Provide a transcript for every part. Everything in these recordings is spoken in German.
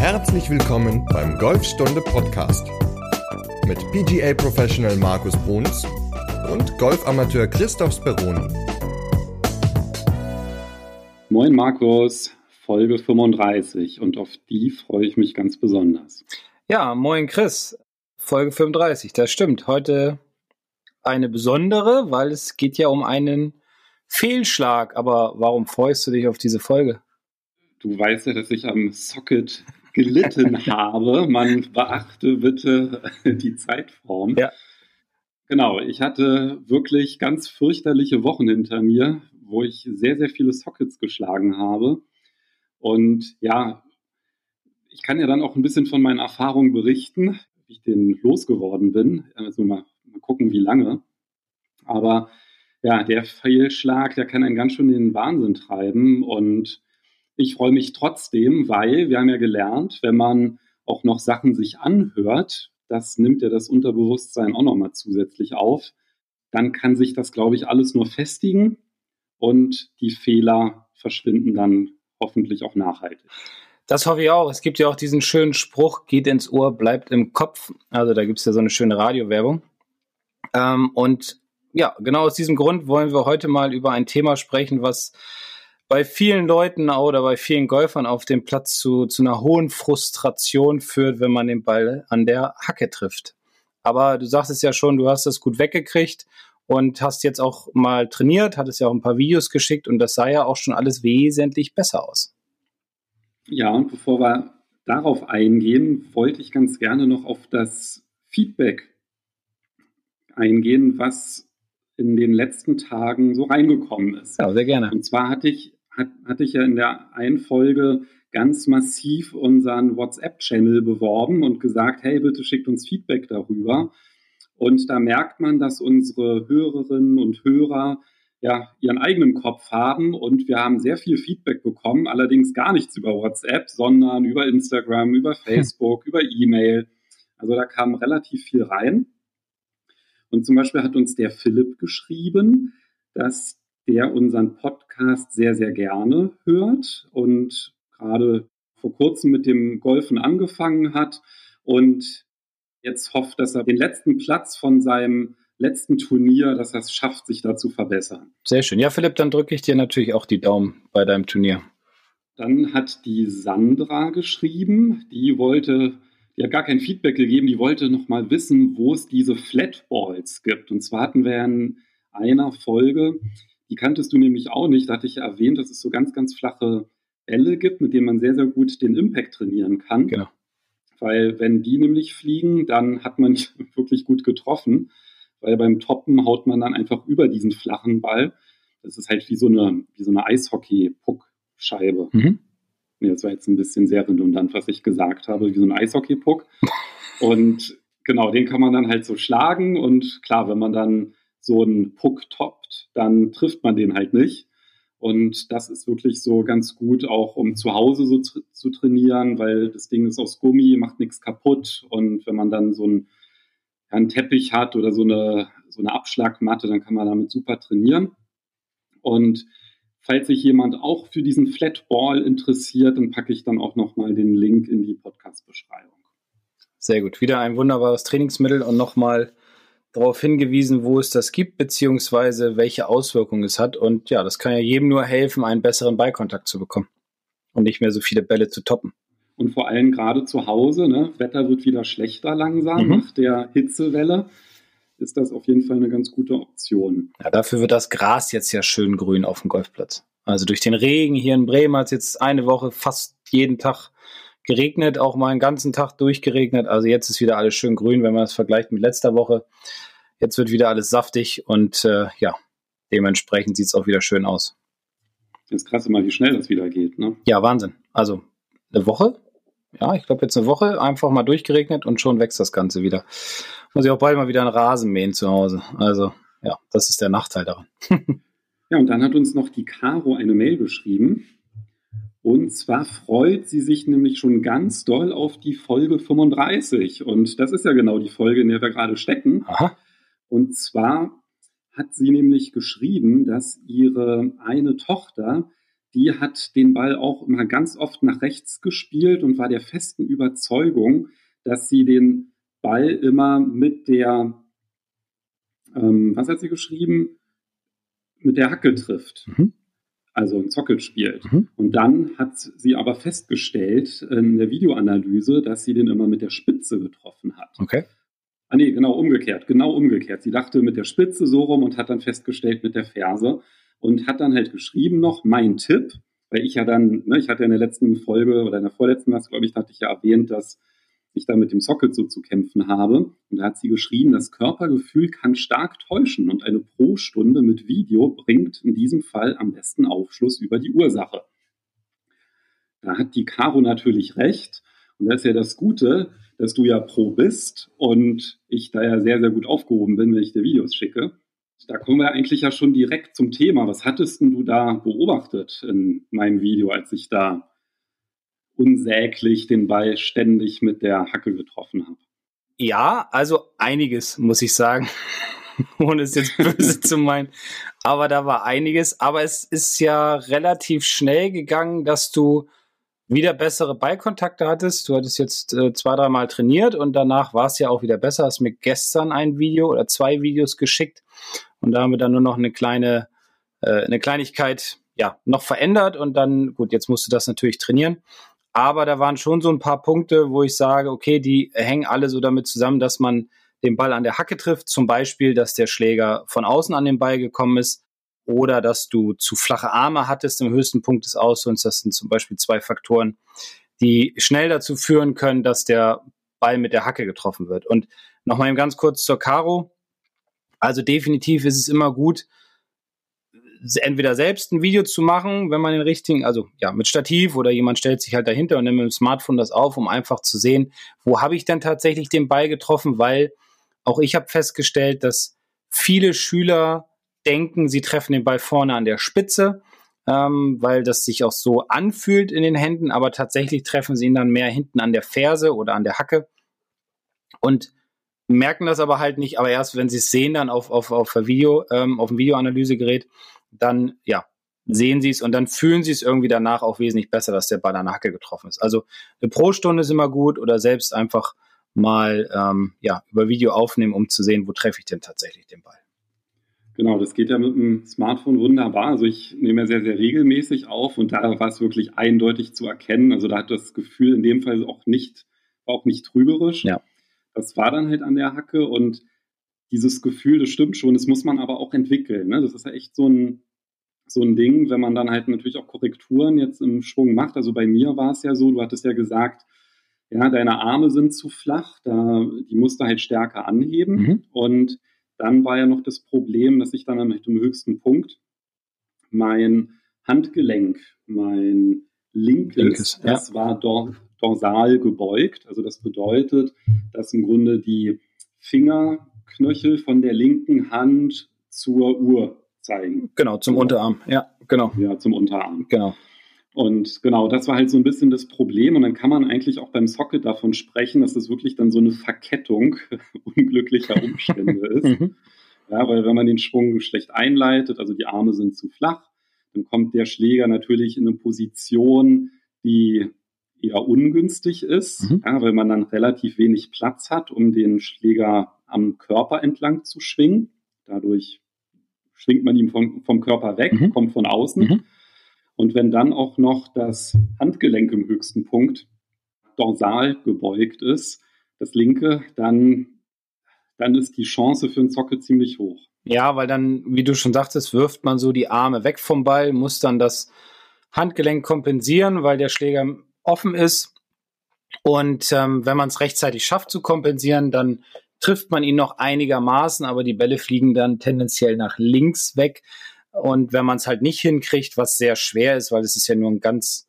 Herzlich willkommen beim Golfstunde Podcast mit PGA Professional Markus Bruns und Golfamateur Christoph Speroni. Moin Markus, Folge 35 und auf die freue ich mich ganz besonders. Ja, moin Chris, Folge 35, das stimmt. Heute eine besondere, weil es geht ja um einen Fehlschlag. Aber warum freust du dich auf diese Folge? Du weißt ja, dass ich am Socket gelitten habe. Man beachte bitte die Zeitform. Ja. Genau, ich hatte wirklich ganz fürchterliche Wochen hinter mir, wo ich sehr, sehr viele Sockets geschlagen habe. Und ja, ich kann ja dann auch ein bisschen von meinen Erfahrungen berichten, wie ich den losgeworden bin. Also mal, mal gucken, wie lange. Aber ja, der Fehlschlag, der kann einen ganz schön in den Wahnsinn treiben. Und ich freue mich trotzdem, weil wir haben ja gelernt, wenn man auch noch Sachen sich anhört, das nimmt ja das Unterbewusstsein auch nochmal zusätzlich auf, dann kann sich das, glaube ich, alles nur festigen und die Fehler verschwinden dann hoffentlich auch nachhaltig. Das hoffe ich auch. Es gibt ja auch diesen schönen Spruch, geht ins Ohr, bleibt im Kopf. Also da gibt es ja so eine schöne Radiowerbung. Ähm, und ja, genau aus diesem Grund wollen wir heute mal über ein Thema sprechen, was bei vielen Leuten oder bei vielen Golfern auf dem Platz zu, zu einer hohen Frustration führt, wenn man den Ball an der Hacke trifft. Aber du sagst es ja schon, du hast das gut weggekriegt und hast jetzt auch mal trainiert, hattest ja auch ein paar Videos geschickt und das sah ja auch schon alles wesentlich besser aus. Ja, und bevor wir darauf eingehen, wollte ich ganz gerne noch auf das Feedback eingehen, was in den letzten Tagen so reingekommen ist. Ja, sehr gerne. Und zwar hatte ich hat, hatte ich ja in der einen Folge ganz massiv unseren WhatsApp-Channel beworben und gesagt, hey, bitte schickt uns Feedback darüber. Und da merkt man, dass unsere Hörerinnen und Hörer ja ihren eigenen Kopf haben und wir haben sehr viel Feedback bekommen, allerdings gar nichts über WhatsApp, sondern über Instagram, über hm. Facebook, hm. über E-Mail. Also da kam relativ viel rein. Und zum Beispiel hat uns der Philipp geschrieben, dass der unseren Podcast sehr, sehr gerne hört und gerade vor kurzem mit dem Golfen angefangen hat und jetzt hofft, dass er den letzten Platz von seinem letzten Turnier, dass er es schafft, sich da zu verbessern. Sehr schön. Ja, Philipp, dann drücke ich dir natürlich auch die Daumen bei deinem Turnier. Dann hat die Sandra geschrieben, die wollte, die hat gar kein Feedback gegeben, die wollte noch mal wissen, wo es diese Flatballs gibt. Und zwar hatten wir in einer Folge die kanntest du nämlich auch nicht. Da hatte ich ja erwähnt, dass es so ganz, ganz flache Bälle gibt, mit denen man sehr, sehr gut den Impact trainieren kann. Genau. Weil wenn die nämlich fliegen, dann hat man wirklich gut getroffen. Weil beim Toppen haut man dann einfach über diesen flachen Ball. Das ist halt wie so eine, wie so eine Eishockey-Puck-Scheibe. Mhm. Ja, das war jetzt ein bisschen sehr redundant, was ich gesagt habe, wie so ein Eishockey-Puck. Und genau, den kann man dann halt so schlagen. Und klar, wenn man dann so einen Puck toppt, dann trifft man den halt nicht. Und das ist wirklich so ganz gut, auch um zu Hause so zu trainieren, weil das Ding ist aus Gummi, macht nichts kaputt. Und wenn man dann so einen, einen Teppich hat oder so eine, so eine Abschlagmatte, dann kann man damit super trainieren. Und falls sich jemand auch für diesen Flatball interessiert, dann packe ich dann auch nochmal den Link in die Podcast-Beschreibung. Sehr gut. Wieder ein wunderbares Trainingsmittel und nochmal darauf hingewiesen, wo es das gibt, beziehungsweise welche Auswirkungen es hat. Und ja, das kann ja jedem nur helfen, einen besseren Ballkontakt zu bekommen und nicht mehr so viele Bälle zu toppen. Und vor allem gerade zu Hause, ne? Wetter wird wieder schlechter langsam mhm. nach der Hitzewelle. Ist das auf jeden Fall eine ganz gute Option. Ja, dafür wird das Gras jetzt ja schön grün auf dem Golfplatz. Also durch den Regen hier in Bremen hat es jetzt eine Woche fast jeden Tag geregnet, auch mal einen ganzen Tag durchgeregnet. Also jetzt ist wieder alles schön grün, wenn man es vergleicht mit letzter Woche. Jetzt wird wieder alles saftig und äh, ja, dementsprechend sieht es auch wieder schön aus. Ist krass immer, wie schnell das wieder geht, ne? Ja, Wahnsinn. Also eine Woche, ja, ich glaube jetzt eine Woche, einfach mal durchgeregnet und schon wächst das Ganze wieder. Muss ich auch bald mal wieder einen Rasen mähen zu Hause. Also ja, das ist der Nachteil daran. ja, und dann hat uns noch die Caro eine Mail geschrieben. Und zwar freut sie sich nämlich schon ganz doll auf die Folge 35. Und das ist ja genau die Folge, in der wir gerade stecken. Aha. Und zwar hat sie nämlich geschrieben, dass ihre eine Tochter die hat den Ball auch immer ganz oft nach rechts gespielt und war der festen Überzeugung, dass sie den Ball immer mit der, ähm, was hat sie geschrieben? Mit der Hacke trifft. Mhm. Also ein Zockel spielt. Mhm. Und dann hat sie aber festgestellt in der Videoanalyse, dass sie den immer mit der Spitze getroffen hat. Okay. Ah nee, genau umgekehrt, genau umgekehrt. Sie dachte mit der Spitze so rum und hat dann festgestellt mit der Ferse und hat dann halt geschrieben noch, mein Tipp, weil ich ja dann, ne, ich hatte in der letzten Folge oder in der vorletzten was, glaube ich, hatte ich ja erwähnt, dass ich da mit dem Socket so zu kämpfen habe. Und da hat sie geschrieben, das Körpergefühl kann stark täuschen und eine Pro-Stunde mit Video bringt in diesem Fall am besten Aufschluss über die Ursache. Da hat die Caro natürlich recht. Und das ist ja das Gute, dass du ja Pro bist und ich da ja sehr, sehr gut aufgehoben bin, wenn ich dir Videos schicke. Da kommen wir eigentlich ja schon direkt zum Thema. Was hattest du da beobachtet in meinem Video, als ich da unsäglich den Ball ständig mit der Hacke getroffen habe? Ja, also einiges, muss ich sagen. Ohne es jetzt böse zu meinen. Aber da war einiges. Aber es ist ja relativ schnell gegangen, dass du wieder bessere Ballkontakte hattest. Du hattest jetzt äh, zwei, dreimal trainiert und danach war es ja auch wieder besser. Hast mir gestern ein Video oder zwei Videos geschickt und da haben wir dann nur noch eine kleine, äh, eine Kleinigkeit ja noch verändert und dann, gut, jetzt musst du das natürlich trainieren. Aber da waren schon so ein paar Punkte, wo ich sage, okay, die hängen alle so damit zusammen, dass man den Ball an der Hacke trifft. Zum Beispiel, dass der Schläger von außen an den Ball gekommen ist oder dass du zu flache Arme hattest im höchsten Punkt des Ausholens. Das sind zum Beispiel zwei Faktoren, die schnell dazu führen können, dass der Ball mit der Hacke getroffen wird. Und nochmal ganz kurz zur Karo. Also definitiv ist es immer gut, entweder selbst ein Video zu machen, wenn man den richtigen, also ja, mit Stativ oder jemand stellt sich halt dahinter und nimmt mit dem Smartphone das auf, um einfach zu sehen, wo habe ich denn tatsächlich den Ball getroffen, weil auch ich habe festgestellt, dass viele Schüler denken, sie treffen den Ball vorne an der Spitze, ähm, weil das sich auch so anfühlt in den Händen, aber tatsächlich treffen sie ihn dann mehr hinten an der Ferse oder an der Hacke und merken das aber halt nicht, aber erst wenn sie es sehen dann auf, auf, auf, Video, ähm, auf dem Videoanalysegerät, dann ja, sehen sie es und dann fühlen sie es irgendwie danach auch wesentlich besser, dass der Ball an der Hacke getroffen ist. Also eine Pro-Stunde ist immer gut oder selbst einfach mal ähm, ja, über Video aufnehmen, um zu sehen, wo treffe ich denn tatsächlich den Ball. Genau, das geht ja mit dem Smartphone wunderbar. Also ich nehme ja sehr, sehr regelmäßig auf und da war es wirklich eindeutig zu erkennen. Also da hat das Gefühl in dem Fall auch nicht, auch nicht trügerisch. Ja. Das war dann halt an der Hacke und dieses Gefühl, das stimmt schon, das muss man aber auch entwickeln. Ne? Das ist ja echt so ein, so ein Ding, wenn man dann halt natürlich auch Korrekturen jetzt im Schwung macht. Also bei mir war es ja so, du hattest ja gesagt, ja, deine Arme sind zu flach, da, die musst du halt stärker anheben. Mhm. Und dann war ja noch das Problem, dass ich dann mit dem höchsten Punkt mein Handgelenk, mein linkes, linkes das ja. war dor dorsal gebeugt. Also das bedeutet, dass im Grunde die Fingerknöchel von der linken Hand zur Uhr zeigen. Genau, zum Unterarm. Ja, genau. Ja, zum Unterarm. Genau. Und genau, das war halt so ein bisschen das Problem. Und dann kann man eigentlich auch beim Socket davon sprechen, dass es das wirklich dann so eine Verkettung unglücklicher Umstände ist. Mhm. Ja, weil wenn man den Schwung schlecht einleitet, also die Arme sind zu flach, dann kommt der Schläger natürlich in eine Position, die eher ungünstig ist, mhm. ja, weil man dann relativ wenig Platz hat, um den Schläger am Körper entlang zu schwingen. Dadurch schwingt man ihn vom, vom Körper weg, mhm. kommt von außen. Mhm. Und wenn dann auch noch das Handgelenk im höchsten Punkt dorsal gebeugt ist, das linke, dann, dann ist die Chance für einen Zocke ziemlich hoch. Ja, weil dann, wie du schon sagtest, wirft man so die Arme weg vom Ball, muss dann das Handgelenk kompensieren, weil der Schläger offen ist. Und ähm, wenn man es rechtzeitig schafft zu kompensieren, dann trifft man ihn noch einigermaßen, aber die Bälle fliegen dann tendenziell nach links weg. Und wenn man es halt nicht hinkriegt, was sehr schwer ist, weil es ist ja nur ein ganz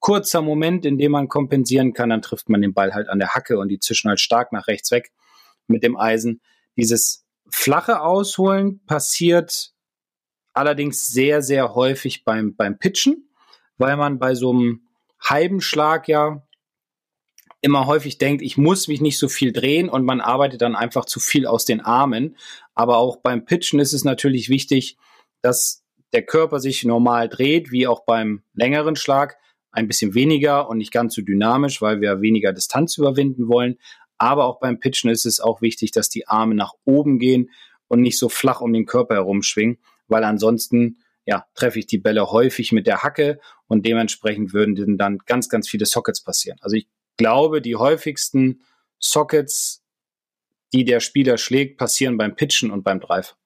kurzer Moment, in dem man kompensieren kann, dann trifft man den Ball halt an der Hacke und die zischen halt stark nach rechts weg mit dem Eisen. Dieses flache Ausholen passiert allerdings sehr, sehr häufig beim, beim Pitchen, weil man bei so einem halben Schlag ja immer häufig denkt, ich muss mich nicht so viel drehen und man arbeitet dann einfach zu viel aus den Armen. Aber auch beim Pitchen ist es natürlich wichtig, dass der Körper sich normal dreht, wie auch beim längeren Schlag, ein bisschen weniger und nicht ganz so dynamisch, weil wir weniger Distanz überwinden wollen. Aber auch beim Pitchen ist es auch wichtig, dass die Arme nach oben gehen und nicht so flach um den Körper herumschwingen, weil ansonsten ja, treffe ich die Bälle häufig mit der Hacke und dementsprechend würden dann ganz, ganz viele Sockets passieren. Also ich glaube, die häufigsten Sockets, die der Spieler schlägt, passieren beim Pitchen und beim Drive.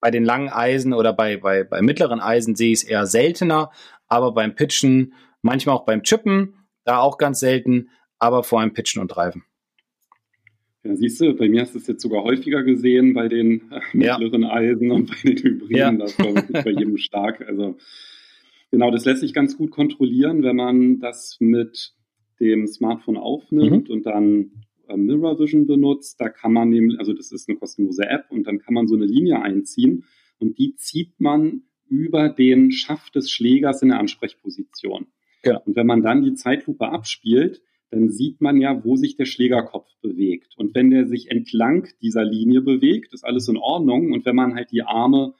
Bei den langen Eisen oder bei, bei, bei mittleren Eisen sehe ich es eher seltener, aber beim Pitchen, manchmal auch beim Chippen, da auch ganz selten, aber vor allem Pitchen und Driven. Ja, siehst du, bei mir hast du es jetzt sogar häufiger gesehen bei den äh, mittleren ja. Eisen und bei den Hybriden. Ja. Das war bei jedem stark. Also genau, das lässt sich ganz gut kontrollieren, wenn man das mit dem Smartphone aufnimmt mhm. und dann äh, Mirror Vision benutzt. Da kann man nämlich, also das ist eine kostenlose App und dann kann man so eine Linie einziehen und die zieht man über den Schaft des Schlägers in der Ansprechposition. Ja. Und wenn man dann die Zeitlupe abspielt, dann sieht man ja, wo sich der Schlägerkopf bewegt. Und wenn der sich entlang dieser Linie bewegt, ist alles in Ordnung. Und wenn man halt die Arme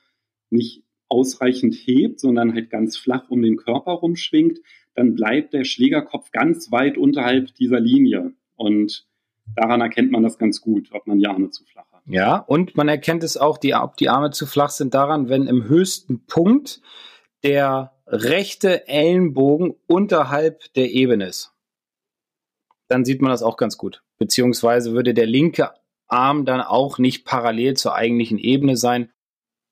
nicht ausreichend hebt, sondern halt ganz flach um den Körper rumschwingt, dann bleibt der Schlägerkopf ganz weit unterhalb dieser Linie. Und daran erkennt man das ganz gut, ob man die Arme zu flach hat. Ja, und man erkennt es auch, die, ob die Arme zu flach sind, daran, wenn im höchsten Punkt der rechte Ellenbogen unterhalb der Ebene ist dann sieht man das auch ganz gut. Beziehungsweise würde der linke Arm dann auch nicht parallel zur eigentlichen Ebene sein.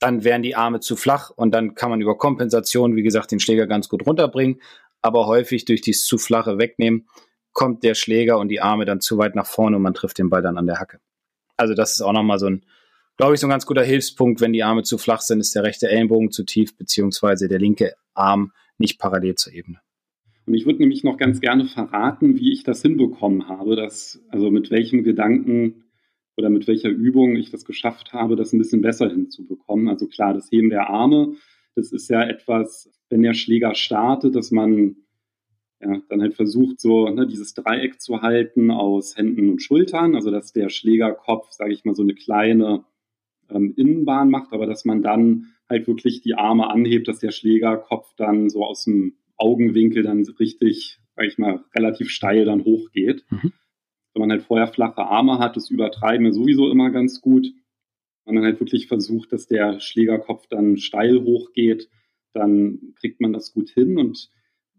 Dann wären die Arme zu flach und dann kann man über Kompensation, wie gesagt, den Schläger ganz gut runterbringen. Aber häufig durch dieses zu flache Wegnehmen kommt der Schläger und die Arme dann zu weit nach vorne und man trifft den Ball dann an der Hacke. Also das ist auch nochmal so ein, glaube ich, so ein ganz guter Hilfspunkt. Wenn die Arme zu flach sind, ist der rechte Ellenbogen zu tief, beziehungsweise der linke Arm nicht parallel zur Ebene. Und ich würde nämlich noch ganz gerne verraten, wie ich das hinbekommen habe, dass, also mit welchem Gedanken oder mit welcher Übung ich das geschafft habe, das ein bisschen besser hinzubekommen. Also klar, das Heben der Arme, das ist ja etwas, wenn der Schläger startet, dass man ja, dann halt versucht, so ne, dieses Dreieck zu halten aus Händen und Schultern, also dass der Schlägerkopf, sage ich mal, so eine kleine ähm, Innenbahn macht, aber dass man dann halt wirklich die Arme anhebt, dass der Schlägerkopf dann so aus dem Augenwinkel dann richtig, sag ich mal, relativ steil dann hochgeht. Mhm. Wenn man halt vorher flache Arme hat, das übertreiben wir sowieso immer ganz gut. Wenn man halt wirklich versucht, dass der Schlägerkopf dann steil hochgeht, dann kriegt man das gut hin. Und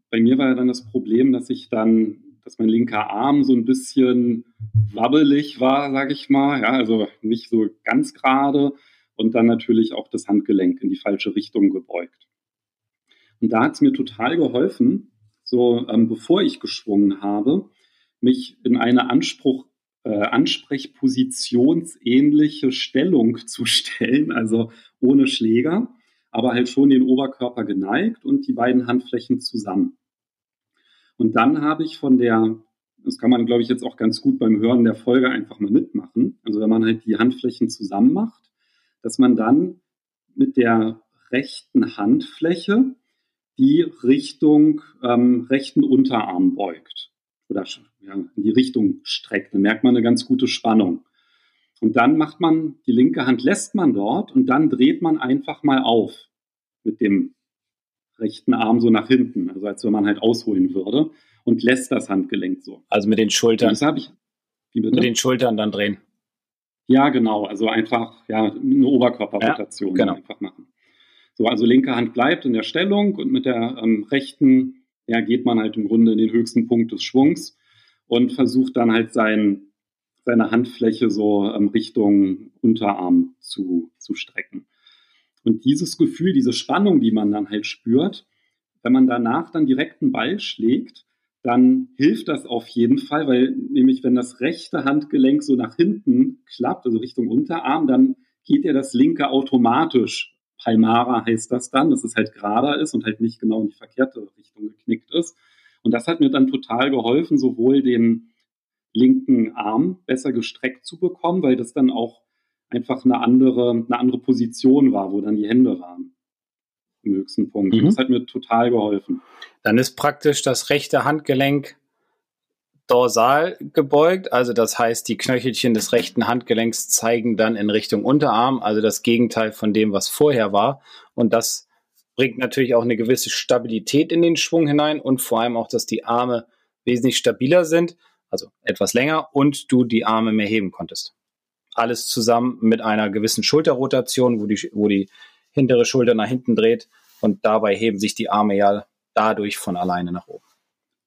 bei mir war ja dann das Problem, dass ich dann, dass mein linker Arm so ein bisschen wabbelig war, sag ich mal. Ja, also nicht so ganz gerade und dann natürlich auch das Handgelenk in die falsche Richtung gebeugt. Und da hat es mir total geholfen, so ähm, bevor ich geschwungen habe, mich in eine Anspruch, äh, Ansprechpositionsähnliche Stellung zu stellen, also ohne Schläger, aber halt schon den Oberkörper geneigt und die beiden Handflächen zusammen. Und dann habe ich von der, das kann man, glaube ich, jetzt auch ganz gut beim Hören der Folge einfach mal mitmachen, also wenn man halt die Handflächen zusammen macht, dass man dann mit der rechten Handfläche die Richtung ähm, rechten Unterarm beugt oder ja, in die Richtung streckt. Dann merkt man eine ganz gute Spannung. Und dann macht man, die linke Hand lässt man dort und dann dreht man einfach mal auf mit dem rechten Arm so nach hinten, also als wenn man halt ausholen würde und lässt das Handgelenk so. Also mit den Schultern. das habe ich. Mit den Schultern dann drehen. Ja, genau. Also einfach ja eine Oberkörperrotation ja, genau. einfach machen. So, also linke Hand bleibt in der Stellung und mit der ähm, rechten ja, geht man halt im Grunde in den höchsten Punkt des Schwungs und versucht dann halt sein, seine Handfläche so ähm, Richtung Unterarm zu, zu strecken. Und dieses Gefühl, diese Spannung, die man dann halt spürt, wenn man danach dann direkt einen Ball schlägt, dann hilft das auf jeden Fall, weil nämlich wenn das rechte Handgelenk so nach hinten klappt, also Richtung Unterarm, dann geht ja das linke automatisch Palmara heißt das dann, dass es halt gerader ist und halt nicht genau in die verkehrte Richtung geknickt ist. Und das hat mir dann total geholfen, sowohl den linken Arm besser gestreckt zu bekommen, weil das dann auch einfach eine andere, eine andere Position war, wo dann die Hände waren im höchsten Punkt. Mhm. Das hat mir total geholfen. Dann ist praktisch das rechte Handgelenk dorsal gebeugt, also das heißt, die Knöchelchen des rechten Handgelenks zeigen dann in Richtung Unterarm, also das Gegenteil von dem, was vorher war. Und das bringt natürlich auch eine gewisse Stabilität in den Schwung hinein und vor allem auch, dass die Arme wesentlich stabiler sind, also etwas länger und du die Arme mehr heben konntest. Alles zusammen mit einer gewissen Schulterrotation, wo die, wo die hintere Schulter nach hinten dreht und dabei heben sich die Arme ja dadurch von alleine nach oben.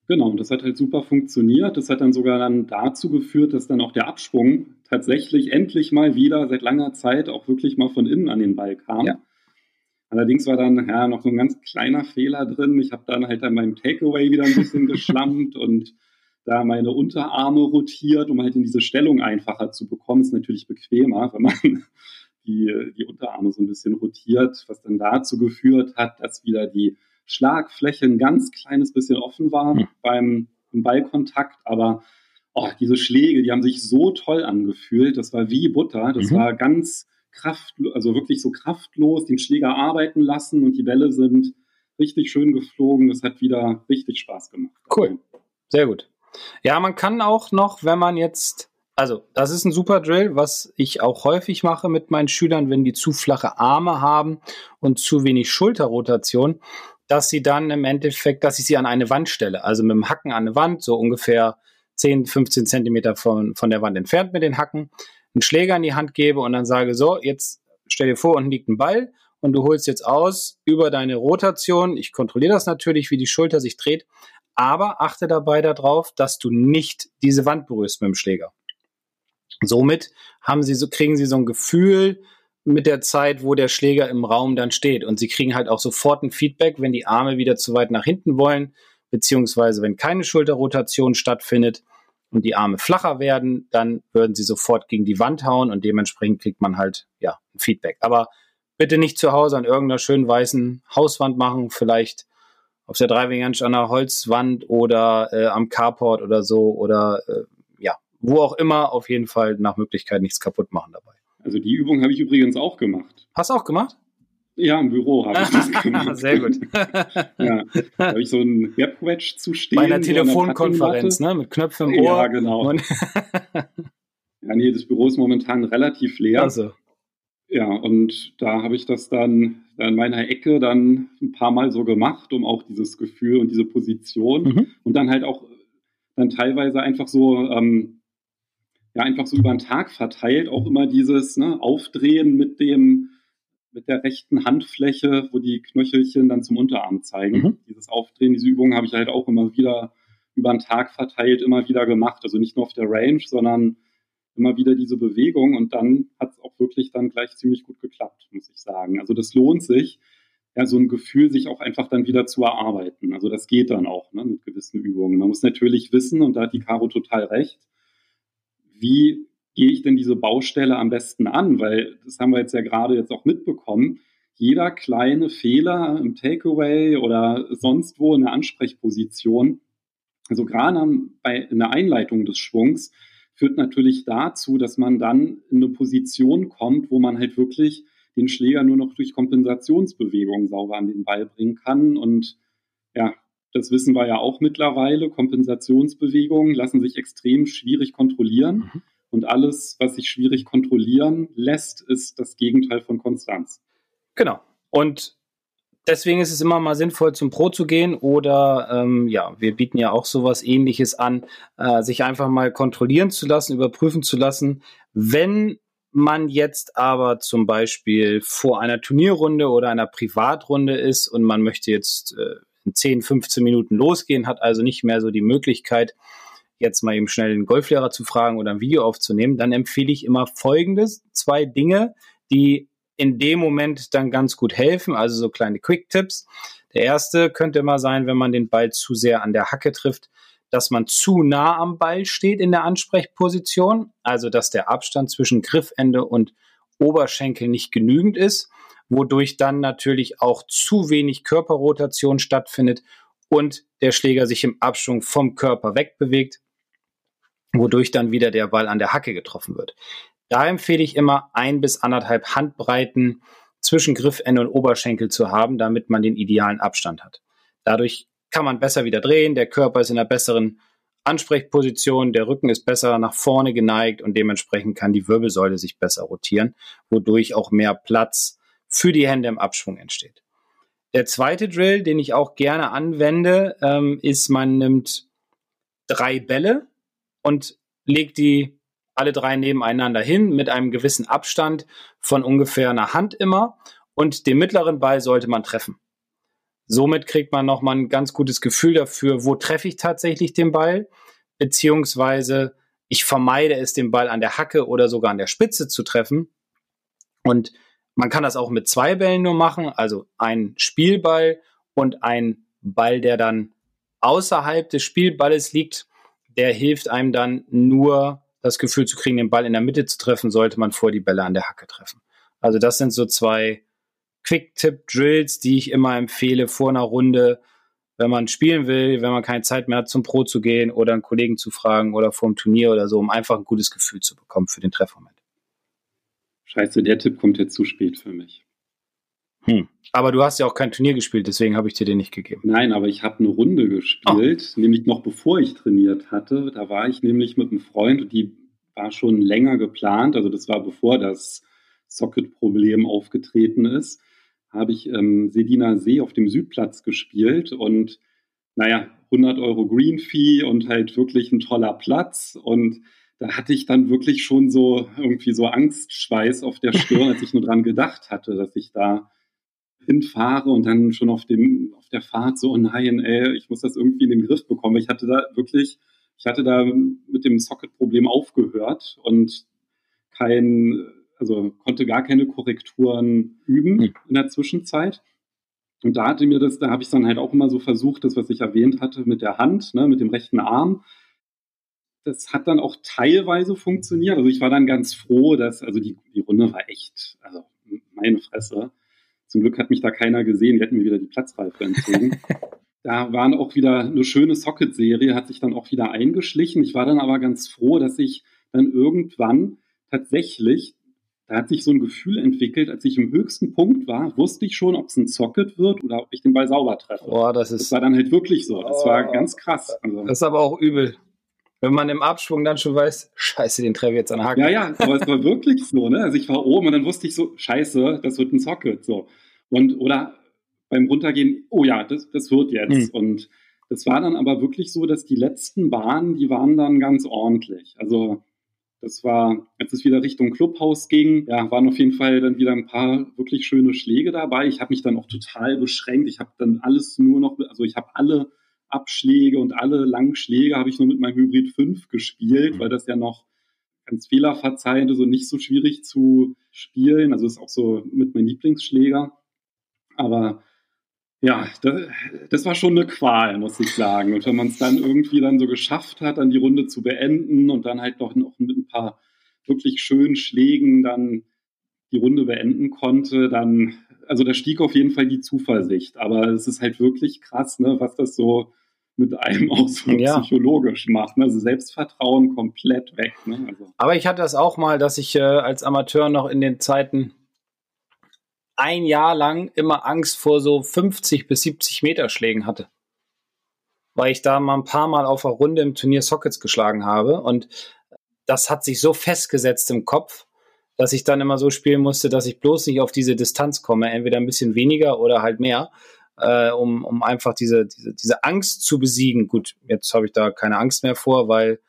Genau, und das hat halt super funktioniert. Das hat dann sogar dann dazu geführt, dass dann auch der Absprung tatsächlich endlich mal wieder seit langer Zeit auch wirklich mal von innen an den Ball kam. Ja. Allerdings war dann ja noch so ein ganz kleiner Fehler drin. Ich habe dann halt an meinem Takeaway wieder ein bisschen geschlampt und da meine Unterarme rotiert, um halt in diese Stellung einfacher zu bekommen. Ist natürlich bequemer, wenn man die, die Unterarme so ein bisschen rotiert, was dann dazu geführt hat, dass wieder die Schlagfläche ein ganz kleines bisschen offen war mhm. beim Ballkontakt, aber oh, diese Schläge, die haben sich so toll angefühlt. Das war wie Butter. Das mhm. war ganz kraftlos, also wirklich so kraftlos, den Schläger arbeiten lassen und die Bälle sind richtig schön geflogen. Das hat wieder richtig Spaß gemacht. Cool. Sehr gut. Ja, man kann auch noch, wenn man jetzt, also das ist ein super Drill, was ich auch häufig mache mit meinen Schülern, wenn die zu flache Arme haben und zu wenig Schulterrotation, dass sie dann im Endeffekt, dass ich sie an eine Wand stelle, also mit dem Hacken an eine Wand, so ungefähr 10, 15 Zentimeter von, von der Wand entfernt mit den Hacken, einen Schläger in die Hand gebe und dann sage, so, jetzt stell dir vor, unten liegt ein Ball und du holst jetzt aus über deine Rotation. Ich kontrolliere das natürlich, wie die Schulter sich dreht, aber achte dabei darauf, dass du nicht diese Wand berührst mit dem Schläger. Somit haben sie so, kriegen sie so ein Gefühl, mit der Zeit, wo der Schläger im Raum dann steht. Und sie kriegen halt auch sofort ein Feedback, wenn die Arme wieder zu weit nach hinten wollen, beziehungsweise wenn keine Schulterrotation stattfindet und die Arme flacher werden, dann würden sie sofort gegen die Wand hauen und dementsprechend kriegt man halt ja ein Feedback. Aber bitte nicht zu Hause an irgendeiner schönen weißen Hauswand machen, vielleicht auf der Driving Range an einer Holzwand oder äh, am Carport oder so oder äh, ja, wo auch immer, auf jeden Fall nach Möglichkeit nichts kaputt machen dabei. Also die Übung habe ich übrigens auch gemacht. Hast du auch gemacht? Ja, im Büro habe ich das gemacht. Sehr gut. ja, da habe ich so ein Webwedge zu stehen. Bei einer Telefonkonferenz, ne? Mit Knöpfen im Ohr. Ja, genau. ja, nee, das Büro ist momentan relativ leer. Also. Ja, und da habe ich das dann in meiner Ecke dann ein paar Mal so gemacht, um auch dieses Gefühl und diese Position mhm. und dann halt auch dann teilweise einfach so ähm, ja einfach so über den Tag verteilt auch immer dieses ne, Aufdrehen mit dem mit der rechten Handfläche, wo die Knöchelchen dann zum Unterarm zeigen. Mhm. Dieses Aufdrehen, diese Übung habe ich halt auch immer wieder über den Tag verteilt, immer wieder gemacht. Also nicht nur auf der Range, sondern immer wieder diese Bewegung und dann hat es auch wirklich dann gleich ziemlich gut geklappt, muss ich sagen. Also das lohnt sich, ja, so ein Gefühl sich auch einfach dann wieder zu erarbeiten. Also das geht dann auch ne, mit gewissen Übungen. Man muss natürlich wissen, und da hat die Caro total recht, wie gehe ich denn diese Baustelle am besten an? Weil das haben wir jetzt ja gerade jetzt auch mitbekommen. Jeder kleine Fehler im Takeaway oder sonst wo in der Ansprechposition, also gerade bei in der Einleitung des Schwungs, führt natürlich dazu, dass man dann in eine Position kommt, wo man halt wirklich den Schläger nur noch durch Kompensationsbewegungen sauber an den Ball bringen kann. Und ja, das wissen wir ja auch mittlerweile. Kompensationsbewegungen lassen sich extrem schwierig kontrollieren. Mhm. Und alles, was sich schwierig kontrollieren lässt, ist das Gegenteil von Konstanz. Genau. Und deswegen ist es immer mal sinnvoll, zum Pro zu gehen oder ähm, ja, wir bieten ja auch sowas ähnliches an, äh, sich einfach mal kontrollieren zu lassen, überprüfen zu lassen. Wenn man jetzt aber zum Beispiel vor einer Turnierrunde oder einer Privatrunde ist und man möchte jetzt äh, in 10, 15 Minuten losgehen, hat also nicht mehr so die Möglichkeit, jetzt mal eben schnell einen Golflehrer zu fragen oder ein Video aufzunehmen, dann empfehle ich immer folgendes, zwei Dinge, die in dem Moment dann ganz gut helfen, also so kleine Quick-Tipps. Der erste könnte immer sein, wenn man den Ball zu sehr an der Hacke trifft, dass man zu nah am Ball steht in der Ansprechposition, also dass der Abstand zwischen Griffende und Oberschenkel nicht genügend ist, wodurch dann natürlich auch zu wenig Körperrotation stattfindet und der Schläger sich im Abschwung vom Körper wegbewegt, wodurch dann wieder der Ball an der Hacke getroffen wird. Da empfehle ich immer ein bis anderthalb Handbreiten zwischen Griffende und Oberschenkel zu haben, damit man den idealen Abstand hat. Dadurch kann man besser wieder drehen, der Körper ist in einer besseren Ansprechposition, der Rücken ist besser nach vorne geneigt und dementsprechend kann die Wirbelsäule sich besser rotieren, wodurch auch mehr Platz für die Hände im Abschwung entsteht. Der zweite Drill, den ich auch gerne anwende, ähm, ist, man nimmt drei Bälle und legt die alle drei nebeneinander hin mit einem gewissen Abstand von ungefähr einer Hand immer und den mittleren Ball sollte man treffen. Somit kriegt man nochmal ein ganz gutes Gefühl dafür, wo treffe ich tatsächlich den Ball, beziehungsweise ich vermeide es, den Ball an der Hacke oder sogar an der Spitze zu treffen. Und man kann das auch mit zwei Bällen nur machen, also ein Spielball und ein Ball, der dann außerhalb des Spielballes liegt, der hilft einem dann nur das Gefühl zu kriegen, den Ball in der Mitte zu treffen, sollte man vor die Bälle an der Hacke treffen. Also das sind so zwei Quick-Tip-Drills, die ich immer empfehle vor einer Runde, wenn man spielen will, wenn man keine Zeit mehr hat, zum Pro zu gehen oder einen Kollegen zu fragen oder vor dem Turnier oder so, um einfach ein gutes Gefühl zu bekommen für den Treffmoment. Scheiße, der Tipp kommt jetzt zu spät für mich. Hm. Aber du hast ja auch kein Turnier gespielt, deswegen habe ich dir den nicht gegeben. Nein, aber ich habe eine Runde gespielt, oh. nämlich noch bevor ich trainiert hatte. Da war ich nämlich mit einem Freund und die war schon länger geplant. Also das war bevor das Socket-Problem aufgetreten ist habe ich ähm, Sedina See auf dem Südplatz gespielt und naja, 100 Euro Green Fee und halt wirklich ein toller Platz und da hatte ich dann wirklich schon so irgendwie so Angstschweiß auf der Stirn, als ich nur dran gedacht hatte, dass ich da hinfahre und dann schon auf dem auf der Fahrt so oh nein, ey, ich muss das irgendwie in den Griff bekommen. Ich hatte da wirklich, ich hatte da mit dem Socket-Problem aufgehört und kein also konnte gar keine Korrekturen üben in der Zwischenzeit. Und da hatte mir das, da habe ich dann halt auch immer so versucht, das, was ich erwähnt hatte, mit der Hand, ne, mit dem rechten Arm. Das hat dann auch teilweise funktioniert. Also ich war dann ganz froh, dass, also die, die Runde war echt, also meine Fresse. Zum Glück hat mich da keiner gesehen, die hätten mir wieder die Platzreife entzogen. da waren auch wieder eine schöne Socket-Serie, hat sich dann auch wieder eingeschlichen. Ich war dann aber ganz froh, dass ich dann irgendwann tatsächlich da hat sich so ein Gefühl entwickelt, als ich im höchsten Punkt war, wusste ich schon, ob es ein Socket wird oder ob ich den Ball sauber treffe. Boah, das, ist, das war dann halt wirklich so. Das oh, war ganz krass. Also, das ist aber auch übel. Wenn man im Abschwung dann schon weiß, scheiße, den treffe ich jetzt an Hacke. Ja, ja, aber es war wirklich so, ne? Also ich war oben und dann wusste ich so, scheiße, das wird ein Socket. So. Und, oder beim Runtergehen, oh ja, das, das wird jetzt. Hm. Und das war dann aber wirklich so, dass die letzten Bahnen, die waren dann ganz ordentlich. Also das war, als es wieder Richtung Clubhaus ging, ja, waren auf jeden Fall dann wieder ein paar wirklich schöne Schläge dabei. Ich habe mich dann auch total beschränkt. Ich habe dann alles nur noch, also ich habe alle Abschläge und alle Langschläge habe ich nur mit meinem Hybrid 5 gespielt, mhm. weil das ja noch ganz fehlerverzeihend ist und nicht so schwierig zu spielen. Also ist auch so mit meinem Lieblingsschläger. Aber ja, das, das, war schon eine Qual, muss ich sagen. Und wenn man es dann irgendwie dann so geschafft hat, dann die Runde zu beenden und dann halt noch, noch mit ein paar wirklich schönen Schlägen dann die Runde beenden konnte, dann, also da stieg auf jeden Fall die Zuversicht. Aber es ist halt wirklich krass, ne, was das so mit einem auch so ja. psychologisch macht. Ne? Also Selbstvertrauen komplett weg. Ne? Also. Aber ich hatte das auch mal, dass ich äh, als Amateur noch in den Zeiten ein Jahr lang immer Angst vor so 50 bis 70 Meter Schlägen hatte. Weil ich da mal ein paar Mal auf der Runde im Turnier Sockets geschlagen habe und das hat sich so festgesetzt im Kopf, dass ich dann immer so spielen musste, dass ich bloß nicht auf diese Distanz komme, entweder ein bisschen weniger oder halt mehr, äh, um, um einfach diese, diese, diese Angst zu besiegen. Gut, jetzt habe ich da keine Angst mehr vor, weil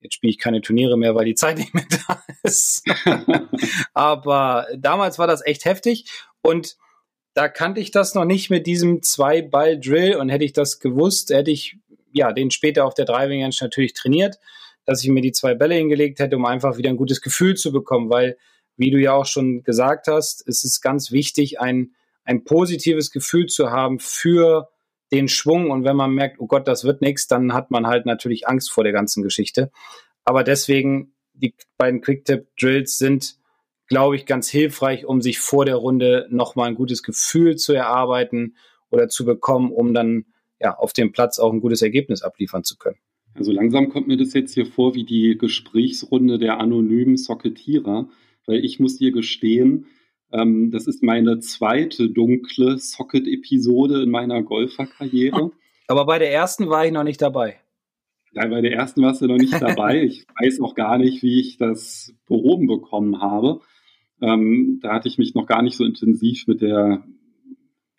Jetzt spiele ich keine Turniere mehr, weil die Zeit nicht mehr da ist. Aber damals war das echt heftig und da kannte ich das noch nicht mit diesem Zwei-Ball-Drill und hätte ich das gewusst, hätte ich ja den später auf der Driving Range natürlich trainiert, dass ich mir die zwei Bälle hingelegt hätte, um einfach wieder ein gutes Gefühl zu bekommen, weil, wie du ja auch schon gesagt hast, es ist ganz wichtig, ein, ein positives Gefühl zu haben für den Schwung und wenn man merkt, oh Gott, das wird nichts, dann hat man halt natürlich Angst vor der ganzen Geschichte. Aber deswegen, die beiden Quicktip-Drills sind, glaube ich, ganz hilfreich, um sich vor der Runde nochmal ein gutes Gefühl zu erarbeiten oder zu bekommen, um dann ja auf dem Platz auch ein gutes Ergebnis abliefern zu können. Also langsam kommt mir das jetzt hier vor wie die Gesprächsrunde der anonymen Socketierer, weil ich muss dir gestehen, ähm, das ist meine zweite dunkle Socket-Episode in meiner Golferkarriere. Aber bei der ersten war ich noch nicht dabei. Ja, bei der ersten warst du noch nicht dabei. Ich weiß auch gar nicht, wie ich das behoben bekommen habe. Ähm, da hatte ich mich noch gar nicht so intensiv mit der,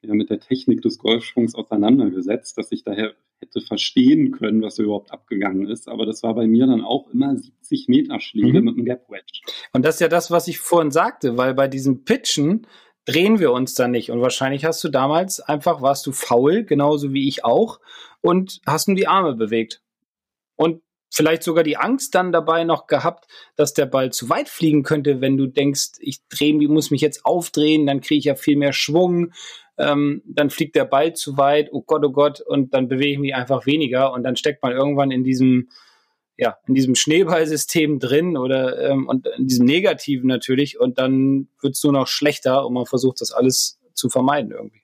ja, mit der Technik des Golfschwungs auseinandergesetzt, dass ich daher hätte verstehen können, was überhaupt abgegangen ist. Aber das war bei mir dann auch immer 70 Meter Schläge mhm. mit einem Gap Wedge. Und das ist ja das, was ich vorhin sagte, weil bei diesen Pitchen drehen wir uns dann nicht. Und wahrscheinlich hast du damals einfach, warst du faul, genauso wie ich auch, und hast nur die Arme bewegt. Und vielleicht sogar die Angst dann dabei noch gehabt, dass der Ball zu weit fliegen könnte, wenn du denkst, ich drehe, muss mich jetzt aufdrehen, dann kriege ich ja viel mehr Schwung, ähm, dann fliegt der Ball zu weit, oh Gott, oh Gott, und dann bewege ich mich einfach weniger und dann steckt man irgendwann in diesem, ja, in diesem Schneeballsystem drin oder ähm, und in diesem Negativen natürlich und dann wird es nur noch schlechter und man versucht das alles zu vermeiden irgendwie.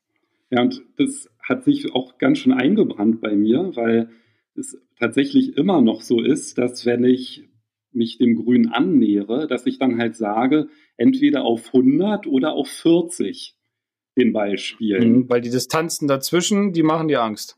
Ja, und das hat sich auch ganz schön eingebrannt bei mir, weil es tatsächlich immer noch so ist, dass wenn ich mich dem Grün annähere, dass ich dann halt sage, entweder auf 100 oder auf 40 den Ball spielen. Mhm, weil die Distanzen dazwischen, die machen dir Angst.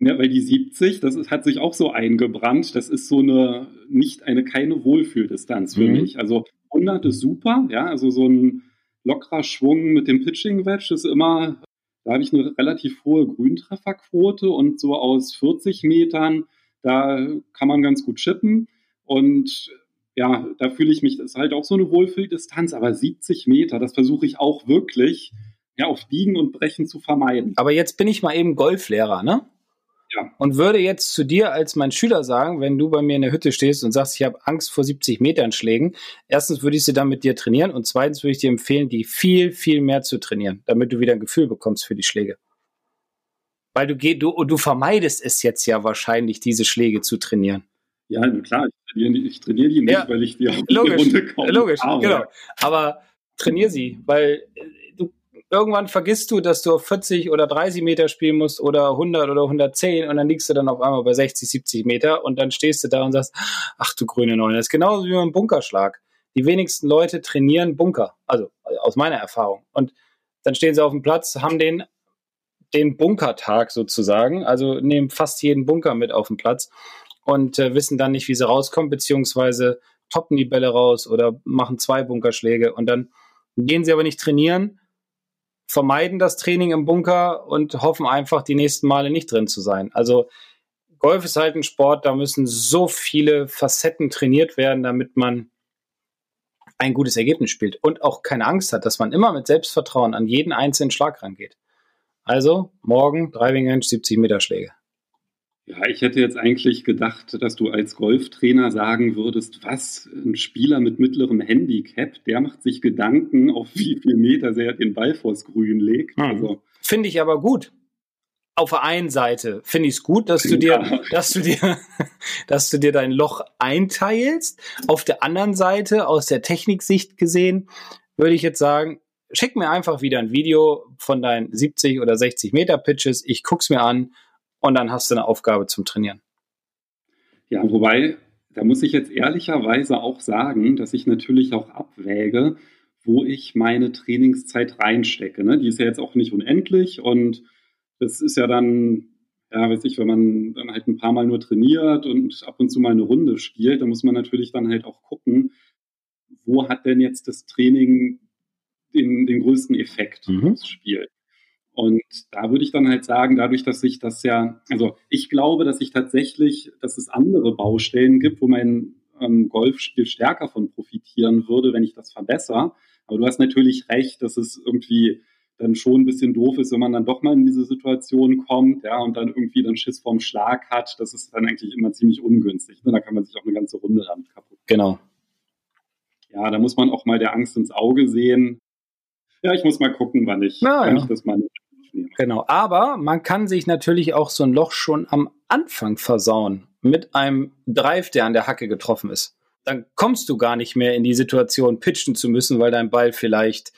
Ja, weil die 70, das ist, hat sich auch so eingebrannt. Das ist so eine, nicht eine, keine Wohlfühldistanz für mhm. mich. Also 100 ist super, ja, also so ein lockerer Schwung mit dem Pitching Wedge ist immer da habe ich eine relativ hohe Grüntrefferquote und so aus 40 Metern, da kann man ganz gut chippen. Und ja, da fühle ich mich, das ist halt auch so eine Wohlfühldistanz, aber 70 Meter, das versuche ich auch wirklich ja, auf Biegen und Brechen zu vermeiden. Aber jetzt bin ich mal eben Golflehrer, ne? Ja. Und würde jetzt zu dir als mein Schüler sagen, wenn du bei mir in der Hütte stehst und sagst, ich habe Angst vor 70 Metern Schlägen, erstens würde ich sie dann mit dir trainieren und zweitens würde ich dir empfehlen, die viel, viel mehr zu trainieren, damit du wieder ein Gefühl bekommst für die Schläge. Weil du, du, du vermeidest es jetzt ja wahrscheinlich, diese Schläge zu trainieren. Ja, klar, ich trainiere, ich trainiere die nicht, ja, weil ich die auf die Runde komme. Logisch, habe. genau. Aber trainiere sie, weil irgendwann vergisst du, dass du auf 40 oder 30 Meter spielen musst oder 100 oder 110 und dann liegst du dann auf einmal bei 60, 70 Meter und dann stehst du da und sagst, ach du grüne Neune, das ist genauso wie beim Bunkerschlag. Die wenigsten Leute trainieren Bunker, also aus meiner Erfahrung. Und dann stehen sie auf dem Platz, haben den, den Bunkertag sozusagen, also nehmen fast jeden Bunker mit auf den Platz und äh, wissen dann nicht, wie sie rauskommen, beziehungsweise toppen die Bälle raus oder machen zwei Bunkerschläge und dann gehen sie aber nicht trainieren vermeiden das Training im Bunker und hoffen einfach, die nächsten Male nicht drin zu sein. Also Golf ist halt ein Sport, da müssen so viele Facetten trainiert werden, damit man ein gutes Ergebnis spielt und auch keine Angst hat, dass man immer mit Selbstvertrauen an jeden einzelnen Schlag rangeht. Also morgen Driving Range 70 Meter Schläge. Ja, ich hätte jetzt eigentlich gedacht, dass du als Golftrainer sagen würdest, was, ein Spieler mit mittlerem Handicap, der macht sich Gedanken, auf wie viel Meter er den Ball vors Grün legt. Hm. Also, finde ich aber gut. Auf der einen Seite finde ich es gut, dass du dir, ja. dass du dir, dass du dir dein Loch einteilst. Auf der anderen Seite, aus der Techniksicht gesehen, würde ich jetzt sagen, schick mir einfach wieder ein Video von deinen 70 oder 60 Meter Pitches. Ich guck's mir an und dann hast du eine Aufgabe zum Trainieren. Ja, wobei, da muss ich jetzt ehrlicherweise auch sagen, dass ich natürlich auch abwäge, wo ich meine Trainingszeit reinstecke. Ne? Die ist ja jetzt auch nicht unendlich und das ist ja dann, ja, weiß ich, wenn man dann halt ein paar Mal nur trainiert und ab und zu mal eine Runde spielt, dann muss man natürlich dann halt auch gucken, wo hat denn jetzt das Training den, den größten Effekt mhm. aufs Spiel. Und da würde ich dann halt sagen, dadurch, dass ich das ja, also ich glaube, dass ich tatsächlich, dass es andere Baustellen gibt, wo mein ähm, Golfspiel stärker von profitieren würde, wenn ich das verbessere. Aber du hast natürlich recht, dass es irgendwie dann schon ein bisschen doof ist, wenn man dann doch mal in diese Situation kommt, ja, und dann irgendwie dann Schiss vorm Schlag hat. Das ist dann eigentlich immer ziemlich ungünstig. Ne? Da kann man sich auch eine ganze Runde damit kaputt. Genau. Ja, da muss man auch mal der Angst ins Auge sehen. Ja, ich muss mal gucken, wann ich, Na, wann ja. ich das mal Genau, aber man kann sich natürlich auch so ein Loch schon am Anfang versauen mit einem Drive, der an der Hacke getroffen ist. Dann kommst du gar nicht mehr in die Situation, pitchen zu müssen, weil dein Ball vielleicht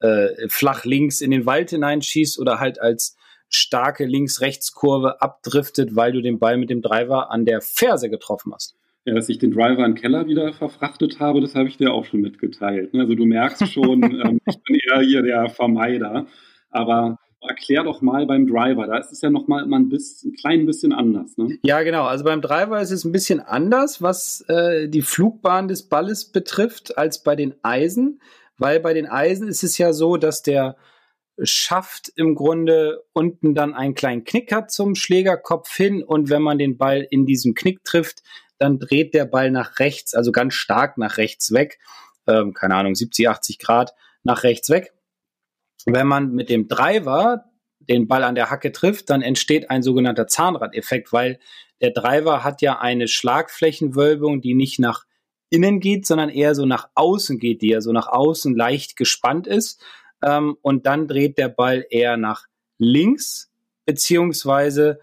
äh, flach links in den Wald hineinschießt oder halt als starke Links-Rechts-Kurve abdriftet, weil du den Ball mit dem Driver an der Ferse getroffen hast. Ja, dass ich den Driver in den Keller wieder verfrachtet habe, das habe ich dir auch schon mitgeteilt. Ne? Also du merkst schon, ähm, ich bin eher hier der Vermeider. Aber erklär doch mal beim Driver. Da ist es ja nochmal mal ein, bisschen, ein klein bisschen anders. Ne? Ja, genau. Also beim Driver ist es ein bisschen anders, was äh, die Flugbahn des Balles betrifft, als bei den Eisen. Weil bei den Eisen ist es ja so, dass der Schaft im Grunde unten dann einen kleinen Knick hat zum Schlägerkopf hin und wenn man den Ball in diesem Knick trifft, dann dreht der Ball nach rechts, also ganz stark nach rechts weg, ähm, keine Ahnung, 70, 80 Grad nach rechts weg. Wenn man mit dem Driver den Ball an der Hacke trifft, dann entsteht ein sogenannter Zahnradeffekt, weil der Driver hat ja eine Schlagflächenwölbung, die nicht nach innen geht, sondern eher so nach außen geht, die ja so nach außen leicht gespannt ist. Ähm, und dann dreht der Ball eher nach links, beziehungsweise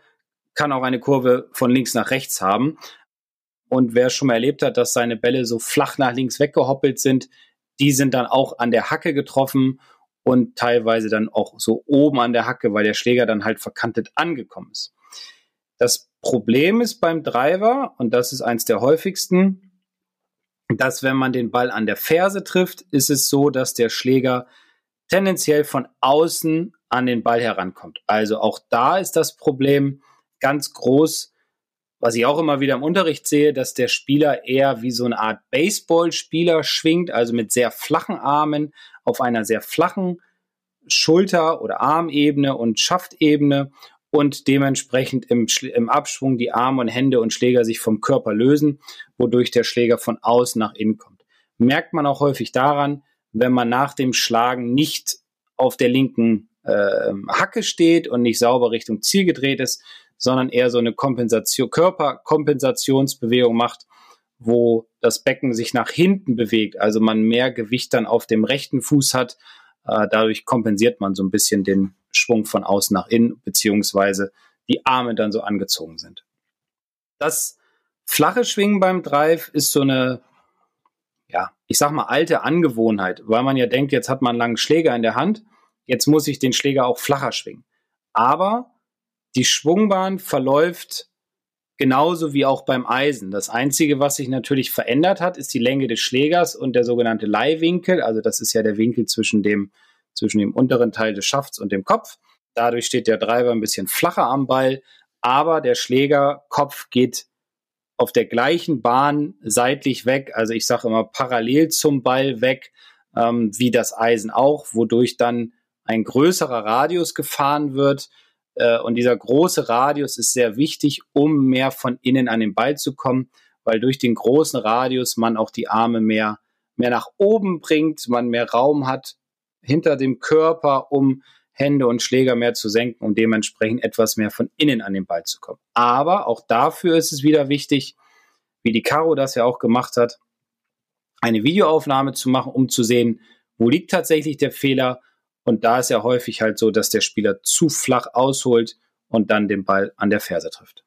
kann auch eine Kurve von links nach rechts haben. Und wer schon mal erlebt hat, dass seine Bälle so flach nach links weggehoppelt sind, die sind dann auch an der Hacke getroffen und teilweise dann auch so oben an der Hacke, weil der Schläger dann halt verkantet angekommen ist. Das Problem ist beim Driver, und das ist eins der häufigsten, dass wenn man den Ball an der Ferse trifft, ist es so, dass der Schläger tendenziell von außen an den Ball herankommt. Also auch da ist das Problem ganz groß, was ich auch immer wieder im Unterricht sehe, dass der Spieler eher wie so eine Art Baseballspieler schwingt, also mit sehr flachen Armen auf einer sehr flachen Schulter- oder Armebene und Schaftebene und dementsprechend im, im Abschwung die Arme und Hände und Schläger sich vom Körper lösen, wodurch der Schläger von außen nach innen kommt. Merkt man auch häufig daran, wenn man nach dem Schlagen nicht auf der linken äh, Hacke steht und nicht sauber Richtung Ziel gedreht ist, sondern eher so eine Kompensation, Körperkompensationsbewegung macht, wo das Becken sich nach hinten bewegt, also man mehr Gewicht dann auf dem rechten Fuß hat. Äh, dadurch kompensiert man so ein bisschen den Schwung von außen nach innen, beziehungsweise die Arme dann so angezogen sind. Das flache Schwingen beim Drive ist so eine ja, ich sag mal, alte Angewohnheit, weil man ja denkt, jetzt hat man einen langen Schläger in der Hand, jetzt muss ich den Schläger auch flacher schwingen. Aber die Schwungbahn verläuft genauso wie auch beim Eisen. Das Einzige, was sich natürlich verändert hat, ist die Länge des Schlägers und der sogenannte Leihwinkel. Also das ist ja der Winkel zwischen dem, zwischen dem unteren Teil des Schafts und dem Kopf. Dadurch steht der Driver ein bisschen flacher am Ball, aber der Schlägerkopf geht auf der gleichen Bahn seitlich weg, also ich sage immer parallel zum Ball weg, ähm, wie das Eisen auch, wodurch dann ein größerer Radius gefahren wird. Äh, und dieser große Radius ist sehr wichtig, um mehr von innen an den Ball zu kommen, weil durch den großen Radius man auch die Arme mehr, mehr nach oben bringt, man mehr Raum hat hinter dem Körper, um Hände und Schläger mehr zu senken und dementsprechend etwas mehr von innen an den Ball zu kommen. Aber auch dafür ist es wieder wichtig, wie die Caro das ja auch gemacht hat, eine Videoaufnahme zu machen, um zu sehen, wo liegt tatsächlich der Fehler. Und da ist ja häufig halt so, dass der Spieler zu flach ausholt und dann den Ball an der Ferse trifft.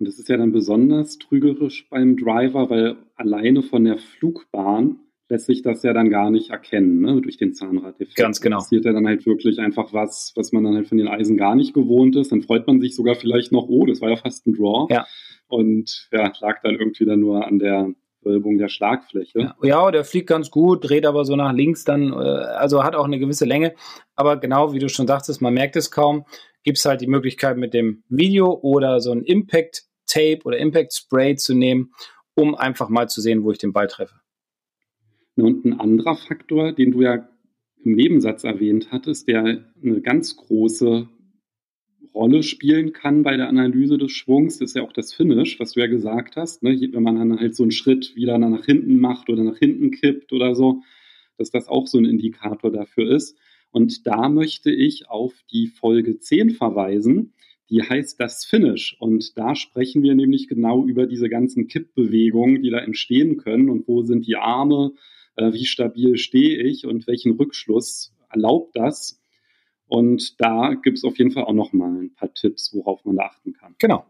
Und das ist ja dann besonders trügerisch beim Driver, weil alleine von der Flugbahn lässt sich das ja dann gar nicht erkennen, ne, durch den Zahnradeffekt. Ganz genau. Passiert ja dann halt wirklich einfach was, was man dann halt von den Eisen gar nicht gewohnt ist. Dann freut man sich sogar vielleicht noch, oh, das war ja fast ein Draw. Ja. Und ja, lag dann irgendwie dann nur an der Wölbung der Schlagfläche. Ja, der fliegt ganz gut, dreht aber so nach links dann, äh, also hat auch eine gewisse Länge. Aber genau wie du schon sagtest, man merkt es kaum. Gibt es halt die Möglichkeit mit dem Video oder so ein Impact Tape oder Impact Spray zu nehmen, um einfach mal zu sehen, wo ich den Ball treffe. Und ein anderer Faktor, den du ja im Nebensatz erwähnt hattest, der eine ganz große Rolle spielen kann bei der Analyse des Schwungs, ist ja auch das Finish, was du ja gesagt hast. Ne? Wenn man dann halt so einen Schritt wieder nach hinten macht oder nach hinten kippt oder so, dass das auch so ein Indikator dafür ist. Und da möchte ich auf die Folge 10 verweisen, die heißt das Finish. Und da sprechen wir nämlich genau über diese ganzen Kippbewegungen, die da entstehen können und wo sind die Arme, äh, wie stabil stehe ich und welchen Rückschluss erlaubt das. Und da gibt es auf jeden Fall auch noch mal ein paar Tipps, worauf man da achten kann. Genau.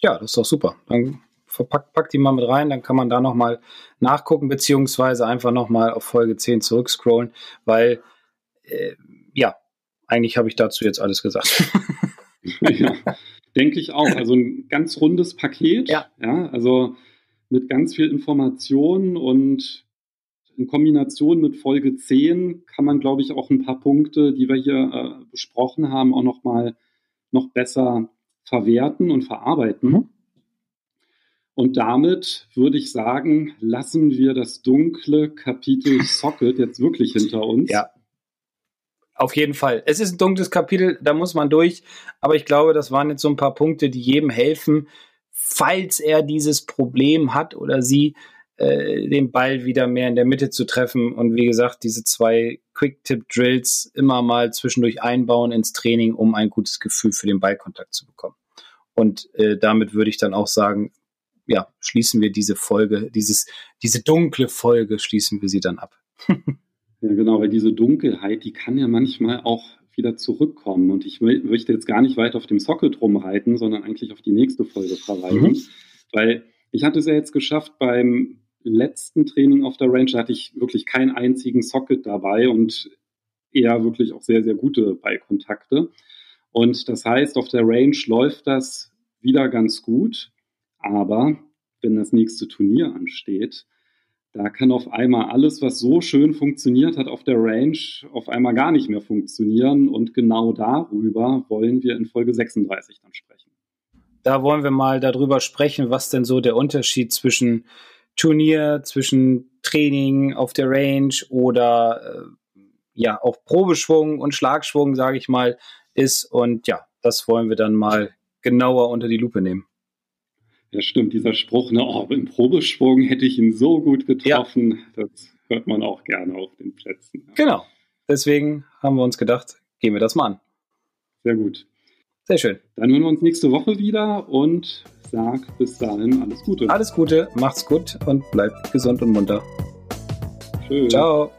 Ja, das ist doch super. Dann verpackt, packt die mal mit rein, dann kann man da noch mal nachgucken, beziehungsweise einfach noch mal auf Folge 10 zurückscrollen, weil, äh, ja, eigentlich habe ich dazu jetzt alles gesagt. ja, denke ich auch. Also ein ganz rundes Paket. Ja. ja. Also mit ganz viel Informationen und in Kombination mit Folge 10 kann man, glaube ich, auch ein paar Punkte, die wir hier äh, besprochen haben, auch nochmal noch besser verwerten und verarbeiten. Mhm. Und damit würde ich sagen, lassen wir das dunkle Kapitel Socket jetzt wirklich hinter uns. Ja. Auf jeden Fall. Es ist ein dunkles Kapitel, da muss man durch. Aber ich glaube, das waren jetzt so ein paar Punkte, die jedem helfen, falls er dieses Problem hat oder sie, äh, den Ball wieder mehr in der Mitte zu treffen. Und wie gesagt, diese zwei Quick-Tip-Drills immer mal zwischendurch einbauen ins Training, um ein gutes Gefühl für den Ballkontakt zu bekommen. Und äh, damit würde ich dann auch sagen, ja, schließen wir diese Folge, dieses, diese dunkle Folge, schließen wir sie dann ab. ja, genau, weil diese Dunkelheit, die kann ja manchmal auch wieder zurückkommen. Und ich möchte jetzt gar nicht weiter auf dem Socket rumreiten, sondern eigentlich auf die nächste Folge verreiten. Mhm. Weil ich hatte es ja jetzt geschafft, beim letzten Training auf der Range hatte ich wirklich keinen einzigen Socket dabei und eher wirklich auch sehr, sehr gute Ballkontakte. Und das heißt, auf der Range läuft das wieder ganz gut. Aber wenn das nächste Turnier ansteht, da kann auf einmal alles, was so schön funktioniert hat auf der Range, auf einmal gar nicht mehr funktionieren. Und genau darüber wollen wir in Folge 36 dann sprechen. Da wollen wir mal darüber sprechen, was denn so der Unterschied zwischen Turnier, zwischen Training auf der Range oder äh, ja auch Probeschwung und Schlagschwung, sage ich mal, ist. Und ja, das wollen wir dann mal genauer unter die Lupe nehmen. Ja, stimmt, dieser Spruch, ne, oh, im Probeschwung hätte ich ihn so gut getroffen, ja. das hört man auch gerne auf den Plätzen. Ja. Genau. Deswegen haben wir uns gedacht, gehen wir das mal an. Sehr gut. Sehr schön. Dann hören wir uns nächste Woche wieder und sag bis dahin alles Gute. Alles Gute, macht's gut und bleibt gesund und munter. Tschüss. Ciao.